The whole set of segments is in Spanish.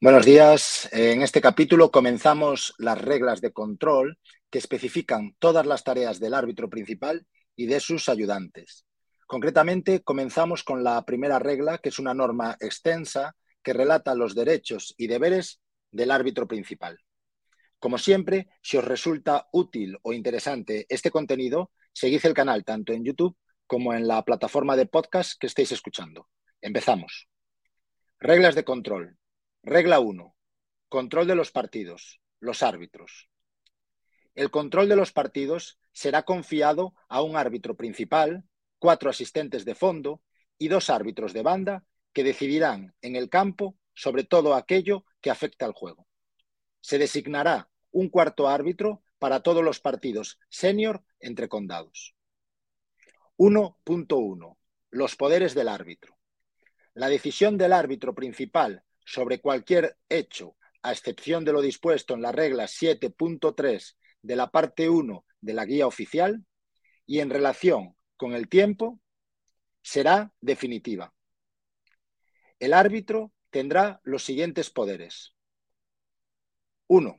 Buenos días. En este capítulo comenzamos las reglas de control que especifican todas las tareas del árbitro principal y de sus ayudantes. Concretamente, comenzamos con la primera regla, que es una norma extensa que relata los derechos y deberes del árbitro principal. Como siempre, si os resulta útil o interesante este contenido, seguid el canal tanto en YouTube como en la plataforma de podcast que estéis escuchando. Empezamos. Reglas de control. Regla 1. Control de los partidos. Los árbitros. El control de los partidos será confiado a un árbitro principal, cuatro asistentes de fondo y dos árbitros de banda que decidirán en el campo sobre todo aquello que afecta al juego. Se designará un cuarto árbitro para todos los partidos senior entre condados. 1.1. Los poderes del árbitro. La decisión del árbitro principal sobre cualquier hecho, a excepción de lo dispuesto en la regla 7.3 de la parte 1 de la guía oficial, y en relación con el tiempo, será definitiva. El árbitro tendrá los siguientes poderes. 1.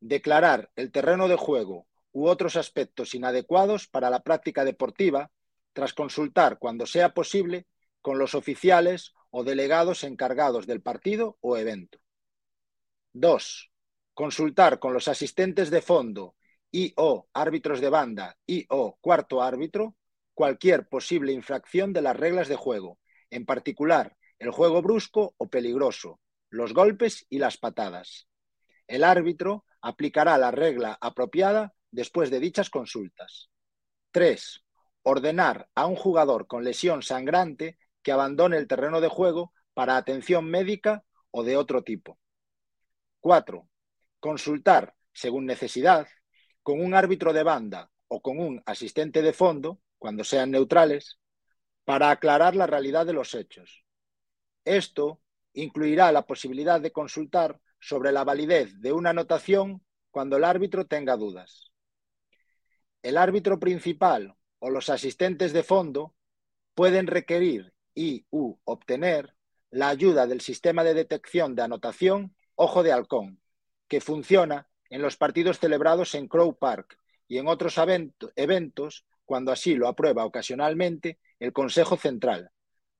Declarar el terreno de juego u otros aspectos inadecuados para la práctica deportiva tras consultar, cuando sea posible, con los oficiales o delegados encargados del partido o evento. 2. Consultar con los asistentes de fondo y o árbitros de banda y o cuarto árbitro cualquier posible infracción de las reglas de juego, en particular el juego brusco o peligroso, los golpes y las patadas. El árbitro aplicará la regla apropiada después de dichas consultas. 3. Ordenar a un jugador con lesión sangrante que abandone el terreno de juego para atención médica o de otro tipo. 4. Consultar, según necesidad, con un árbitro de banda o con un asistente de fondo, cuando sean neutrales, para aclarar la realidad de los hechos. Esto incluirá la posibilidad de consultar sobre la validez de una anotación cuando el árbitro tenga dudas. El árbitro principal o los asistentes de fondo pueden requerir y u obtener la ayuda del sistema de detección de anotación Ojo de Halcón, que funciona en los partidos celebrados en Crow Park y en otros eventos cuando así lo aprueba ocasionalmente el Consejo Central,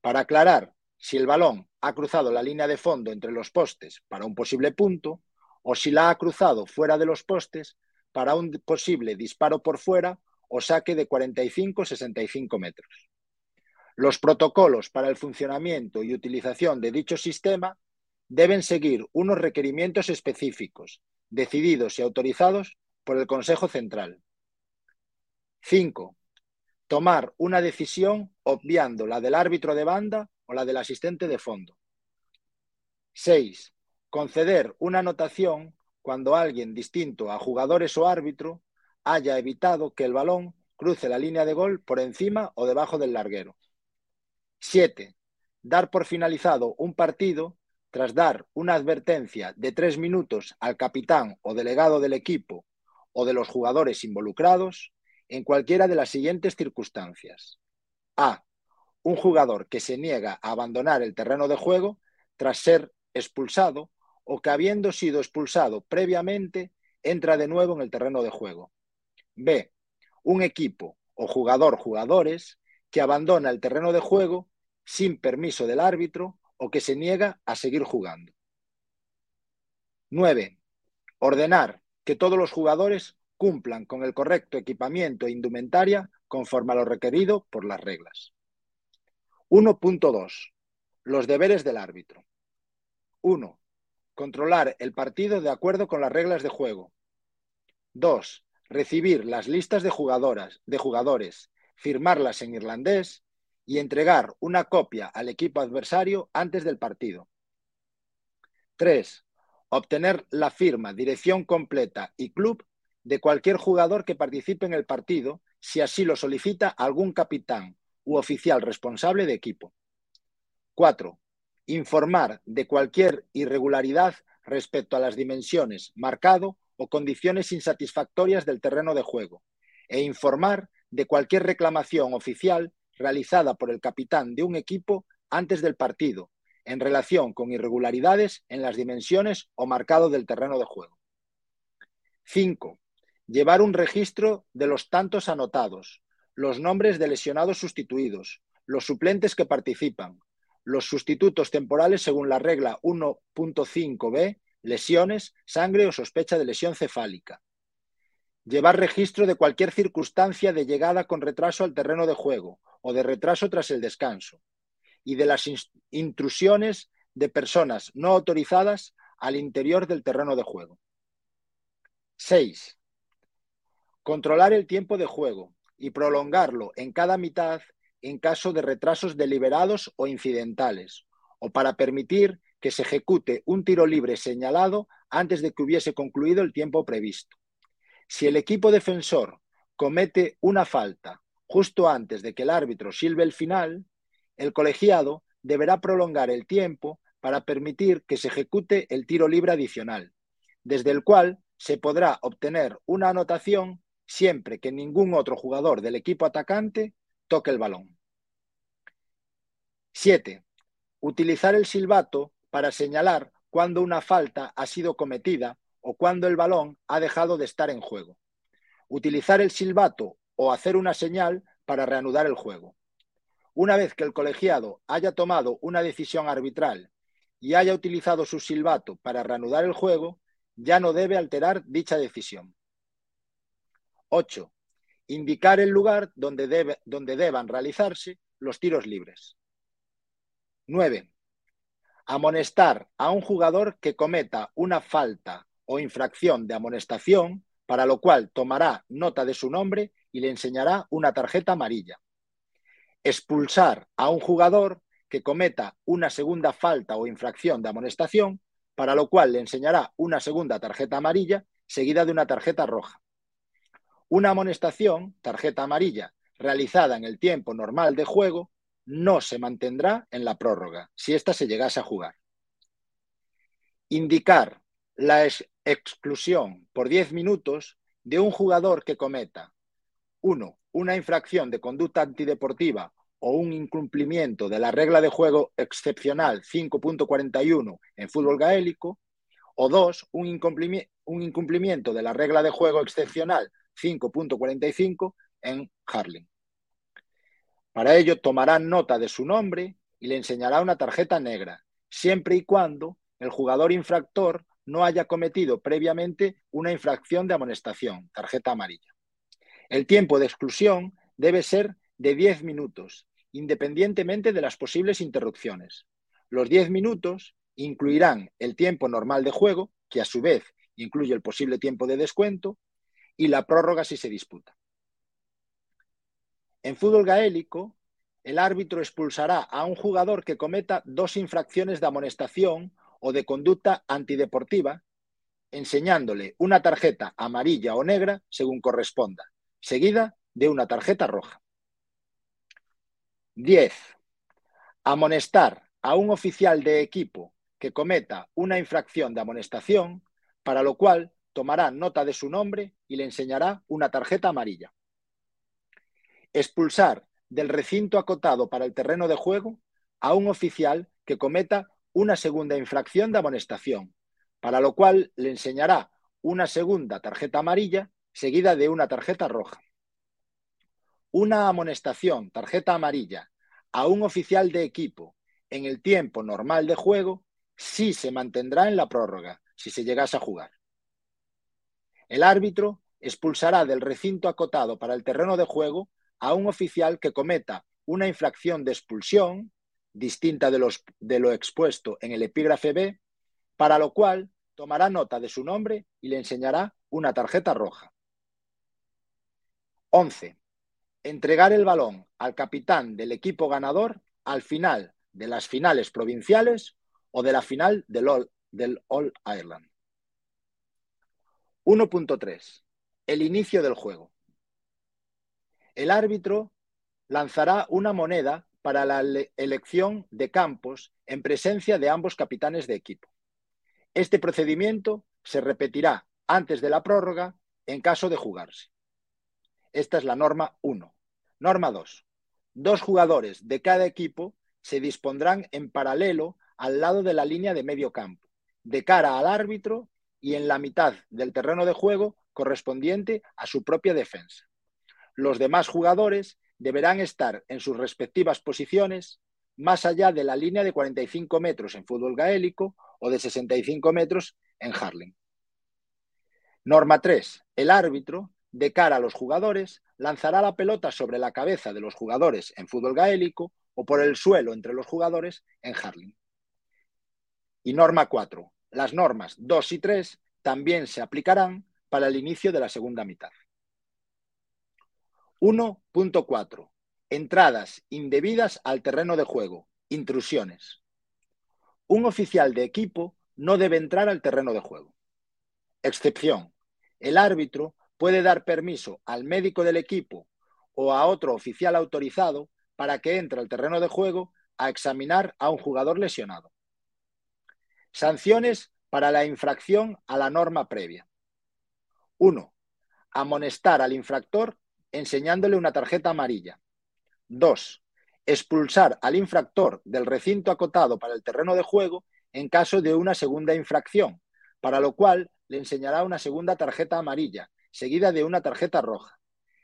para aclarar si el balón ha cruzado la línea de fondo entre los postes para un posible punto o si la ha cruzado fuera de los postes para un posible disparo por fuera o saque de 45-65 metros. Los protocolos para el funcionamiento y utilización de dicho sistema deben seguir unos requerimientos específicos, decididos y autorizados por el Consejo Central. 5. Tomar una decisión obviando la del árbitro de banda o la del asistente de fondo. 6. Conceder una anotación cuando alguien distinto a jugadores o árbitro haya evitado que el balón cruce la línea de gol por encima o debajo del larguero. 7. Dar por finalizado un partido tras dar una advertencia de tres minutos al capitán o delegado del equipo o de los jugadores involucrados en cualquiera de las siguientes circunstancias. A. Un jugador que se niega a abandonar el terreno de juego tras ser expulsado o que habiendo sido expulsado previamente entra de nuevo en el terreno de juego. B. Un equipo o jugador jugadores que abandona el terreno de juego sin permiso del árbitro o que se niega a seguir jugando. 9. Ordenar que todos los jugadores cumplan con el correcto equipamiento e indumentaria conforme a lo requerido por las reglas. 1.2. Los deberes del árbitro. 1. Controlar el partido de acuerdo con las reglas de juego. 2. Recibir las listas de jugadoras, de jugadores, firmarlas en irlandés y entregar una copia al equipo adversario antes del partido. 3. Obtener la firma, dirección completa y club de cualquier jugador que participe en el partido si así lo solicita algún capitán u oficial responsable de equipo. 4. Informar de cualquier irregularidad respecto a las dimensiones, marcado o condiciones insatisfactorias del terreno de juego e informar de cualquier reclamación oficial realizada por el capitán de un equipo antes del partido, en relación con irregularidades en las dimensiones o marcado del terreno de juego. 5. Llevar un registro de los tantos anotados, los nombres de lesionados sustituidos, los suplentes que participan, los sustitutos temporales según la regla 1.5b, lesiones, sangre o sospecha de lesión cefálica. Llevar registro de cualquier circunstancia de llegada con retraso al terreno de juego o de retraso tras el descanso y de las intrusiones de personas no autorizadas al interior del terreno de juego. 6. Controlar el tiempo de juego y prolongarlo en cada mitad en caso de retrasos deliberados o incidentales, o para permitir que se ejecute un tiro libre señalado antes de que hubiese concluido el tiempo previsto. Si el equipo defensor comete una falta justo antes de que el árbitro silbe el final, el colegiado deberá prolongar el tiempo para permitir que se ejecute el tiro libre adicional, desde el cual se podrá obtener una anotación siempre que ningún otro jugador del equipo atacante toque el balón. 7. Utilizar el silbato para señalar cuando una falta ha sido cometida o cuando el balón ha dejado de estar en juego. Utilizar el silbato o hacer una señal para reanudar el juego. Una vez que el colegiado haya tomado una decisión arbitral y haya utilizado su silbato para reanudar el juego, ya no debe alterar dicha decisión. 8. Indicar el lugar donde, deban realizarse los tiros libres. 9. Amonestar a un jugador que cometa una falta o infracción de amonestación, para lo cual tomará nota de su nombre y le enseñará una tarjeta amarilla expulsar a un jugador que cometa una segunda falta o infracción de amonestación, para lo cual le enseñará una segunda tarjeta amarilla seguida de una tarjeta roja. Una amonestación, tarjeta amarilla, realizada en el tiempo normal de juego, no se mantendrá en la prórroga si ésta se llegase a jugar. Indicar la exclusión por 10 minutos de un jugador que cometa 1 una infracción de conducta antideportiva o un incumplimiento de la regla de juego excepcional 5.41 en fútbol gaélico, o dos, un incumplimiento, de la regla de juego excepcional 5.45 en Harling. Para ello tomarán nota de su nombre y le enseñará una tarjeta negra, siempre y cuando el jugador infractor no haya cometido previamente una infracción de amonestación, tarjeta amarilla. El tiempo de exclusión debe ser de 10 minutos, independientemente de las posibles interrupciones. Los 10 minutos incluirán el tiempo normal de juego, que a su vez incluye el posible tiempo de descuento, y la prórroga si se disputa. En fútbol gaélico, el árbitro expulsará a un jugador que cometa dos infracciones de amonestación o de conducta antideportiva, enseñándole una tarjeta amarilla o negra según corresponda, seguida de una tarjeta roja. 10. Amonestar a un oficial de equipo que cometa una infracción de amonestación, para lo cual tomará nota de su nombre y le enseñará una tarjeta amarilla. Expulsar del recinto acotado para el terreno de juego a un oficial que cometa una segunda infracción de amonestación, para lo cual le enseñará una segunda tarjeta amarilla seguida de una tarjeta roja. Una amonestación, tarjeta amarilla, a un oficial de equipo en el tiempo normal de juego sí se mantendrá en la prórroga, si se llegase a jugar. El árbitro expulsará del recinto acotado para el terreno de juego a un oficial que cometa una infracción de expulsión, distinta de, los, de lo expuesto en el epígrafe B, para lo cual tomará nota de su nombre y le enseñará una tarjeta roja. 11. Entregar el balón al capitán del equipo ganador al final de las finales provinciales o de la final del All, del All Ireland. 1.3. El inicio del juego. El árbitro lanzará una moneda para la elección de campos en presencia de ambos capitanes de equipo. Este procedimiento se repetirá antes de la prórroga en caso de jugarse. Esta es la norma 1. Norma 2. Dos jugadores de cada equipo se dispondrán en paralelo al lado de la línea de medio campo, de cara al árbitro y en la mitad del terreno de juego correspondiente a su propia defensa. Los demás jugadores deberán estar en sus respectivas posiciones más allá de la línea de 45 metros en fútbol gaélico o de 65 metros en Harlem. Norma 3. El árbitro, de cara a los jugadores, lanzará la pelota sobre la cabeza de los jugadores en fútbol gaélico o por el suelo entre los jugadores en Harlem. Y norma 4. Las normas 2 y 3 también se aplicarán para el inicio de la segunda mitad. 1.4. Entradas indebidas al terreno de juego. Intrusiones. Un oficial de equipo no debe entrar al terreno de juego. Excepción. El árbitro puede dar permiso al médico del equipo o a otro oficial autorizado para que entre al terreno de juego a examinar a un jugador lesionado. Sanciones para la infracción a la norma previa. 1. Amonestar al infractor enseñándole una tarjeta amarilla. 2. Expulsar al infractor del recinto acotado para el terreno de juego en caso de una segunda infracción, para lo cual le enseñará una segunda tarjeta amarilla, seguida de una tarjeta roja.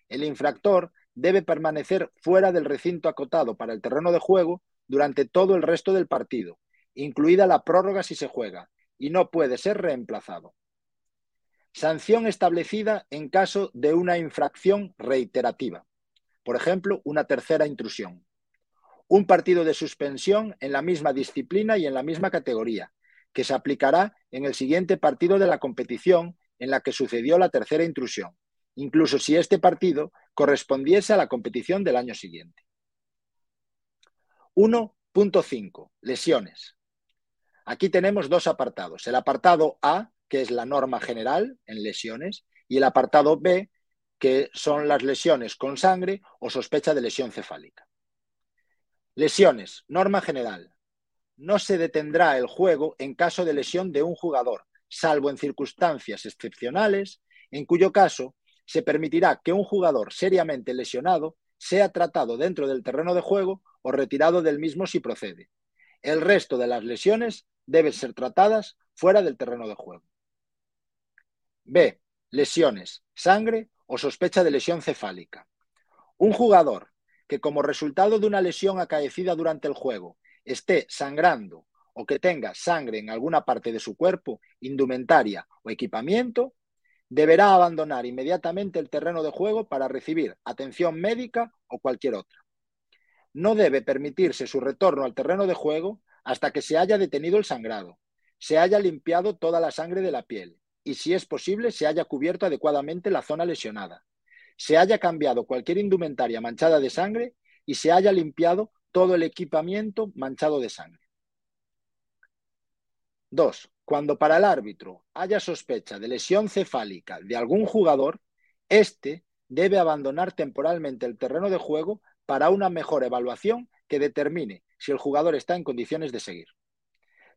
El infractor debe permanecer fuera del recinto acotado para el terreno de juego durante todo el resto del partido, incluida la prórroga si se juega, y no puede ser reemplazado. Sanción establecida en caso de una infracción reiterativa, por ejemplo, una tercera intrusión. Un partido de suspensión en la misma disciplina y en la misma categoría, que se aplicará en el siguiente partido de la competición en la que sucedió la tercera intrusión, incluso si este partido correspondiese a la competición del año siguiente. 1.5. Lesiones. Aquí tenemos dos apartados. El apartado A, que es la norma general en lesiones, y el apartado B, que son las lesiones con sangre o sospecha de lesión cefálica. Lesiones. Norma general no se detendrá el juego en caso de lesión de un jugador, salvo en circunstancias excepcionales, en cuyo caso se permitirá que un jugador seriamente lesionado sea tratado dentro del terreno de juego o retirado del mismo si procede. El resto de las lesiones deben ser tratadas fuera del terreno de juego. B. Lesiones, sangre o sospecha de lesión cefálica. Un jugador que como resultado de una lesión acaecida durante el juego esté sangrando o que tenga sangre en alguna parte de su cuerpo, indumentaria o equipamiento, deberá abandonar inmediatamente el terreno de juego para recibir atención médica o cualquier otra. No debe permitirse su retorno al terreno de juego hasta que se haya detenido el sangrado, se haya limpiado toda la sangre de la piel y, si es posible, se haya cubierto adecuadamente la zona lesionada, se haya cambiado cualquier indumentaria manchada de sangre y se haya limpiado todo el equipamiento manchado de sangre. 2. Cuando para el árbitro haya sospecha de lesión cefálica de algún jugador, éste debe abandonar temporalmente el terreno de juego para una mejor evaluación que determine si el jugador está en condiciones de seguir.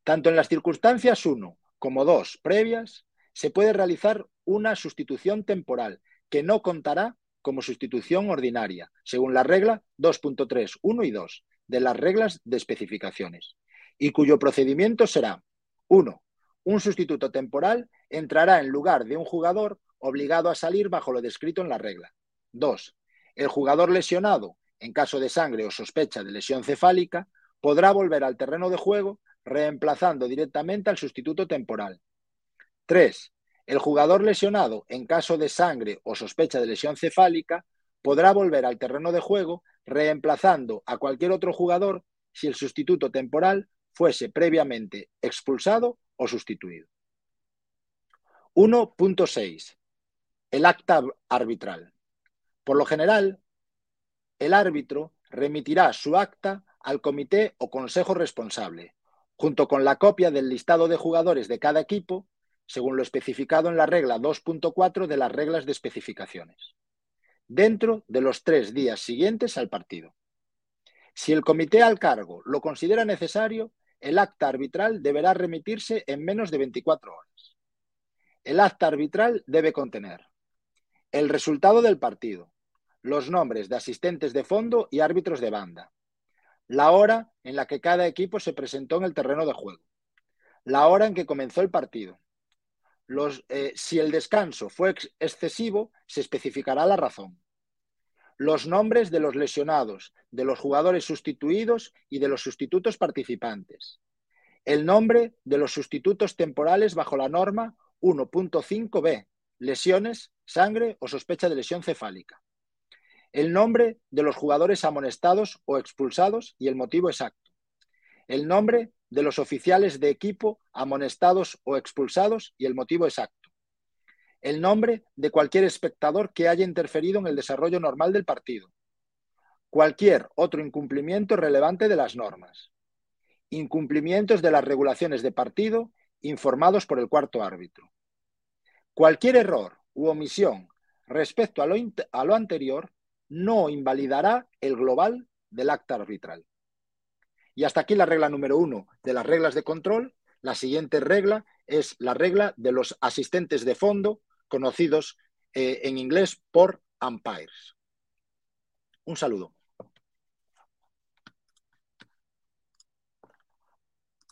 Tanto en las circunstancias 1 como 2 previas, se puede realizar una sustitución temporal que no contará como sustitución ordinaria, según la regla 2.3, 1 y 2 de las reglas de especificaciones, y cuyo procedimiento será 1. Un sustituto temporal entrará en lugar de un jugador obligado a salir bajo lo descrito en la regla. 2. El jugador lesionado, en caso de sangre o sospecha de lesión cefálica, podrá volver al terreno de juego reemplazando directamente al sustituto temporal. 3. El jugador lesionado, en caso de sangre o sospecha de lesión cefálica, podrá volver al terreno de juego reemplazando a cualquier otro jugador si el sustituto temporal fuese previamente expulsado o sustituido. 1.6. El acta arbitral. Por lo general, el árbitro remitirá su acta al comité o consejo responsable, junto con la copia del listado de jugadores de cada equipo según lo especificado en la regla 2.4 de las reglas de especificaciones, dentro de los tres días siguientes al partido. Si el comité al cargo lo considera necesario, el acta arbitral deberá remitirse en menos de 24 horas. El acta arbitral debe contener el resultado del partido, los nombres de asistentes de fondo y árbitros de banda, la hora en la que cada equipo se presentó en el terreno de juego, la hora en que comenzó el partido. Eh, si el descanso fue excesivo, se especificará la razón. Los nombres de los lesionados, de los jugadores sustituidos y de los sustitutos participantes. El nombre de los sustitutos temporales bajo la norma 1.5b, lesiones, sangre o sospecha de lesión cefálica. El nombre de los jugadores amonestados o expulsados y el motivo exacto. El nombre de los oficiales de equipo amonestados o expulsados y el motivo exacto. El nombre de cualquier espectador que haya interferido en el desarrollo normal del partido. Cualquier otro incumplimiento relevante de las normas. Incumplimientos de las regulaciones de partido informados por el cuarto árbitro. Cualquier error u omisión respecto a lo, a lo anterior no invalidará el global del acta arbitral. Y hasta aquí la regla número uno de las reglas de control. La siguiente regla es la regla de los asistentes de fondo, conocidos eh, en inglés por umpires. Un saludo.